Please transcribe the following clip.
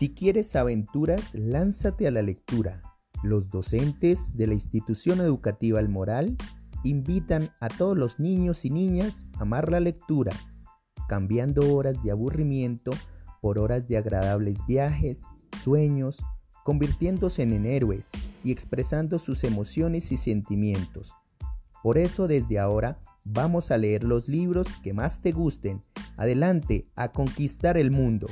Si quieres aventuras, lánzate a la lectura. Los docentes de la institución educativa El Moral invitan a todos los niños y niñas a amar la lectura, cambiando horas de aburrimiento por horas de agradables viajes, sueños, convirtiéndose en héroes y expresando sus emociones y sentimientos. Por eso desde ahora vamos a leer los libros que más te gusten. Adelante a conquistar el mundo.